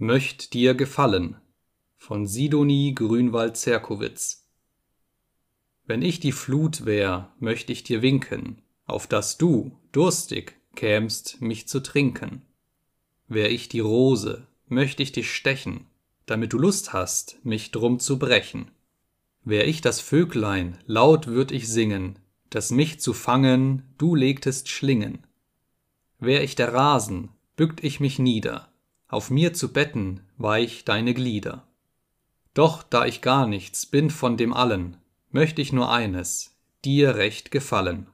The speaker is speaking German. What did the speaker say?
Möcht dir gefallen von Sidonie Grünwald Zerkowitz Wenn ich die Flut wär, möcht ich dir winken, auf dass du, durstig, kämst, mich zu trinken. Wär ich die Rose, möcht ich dich stechen, damit du Lust hast, mich drum zu brechen. Wär ich das Vöglein, laut würd ich singen, dass mich zu fangen du legtest Schlingen. Wär ich der Rasen, bückt ich mich nieder, auf mir zu betten weich deine Glieder. Doch da ich gar nichts bin von dem allen, möcht ich nur eines, dir recht gefallen.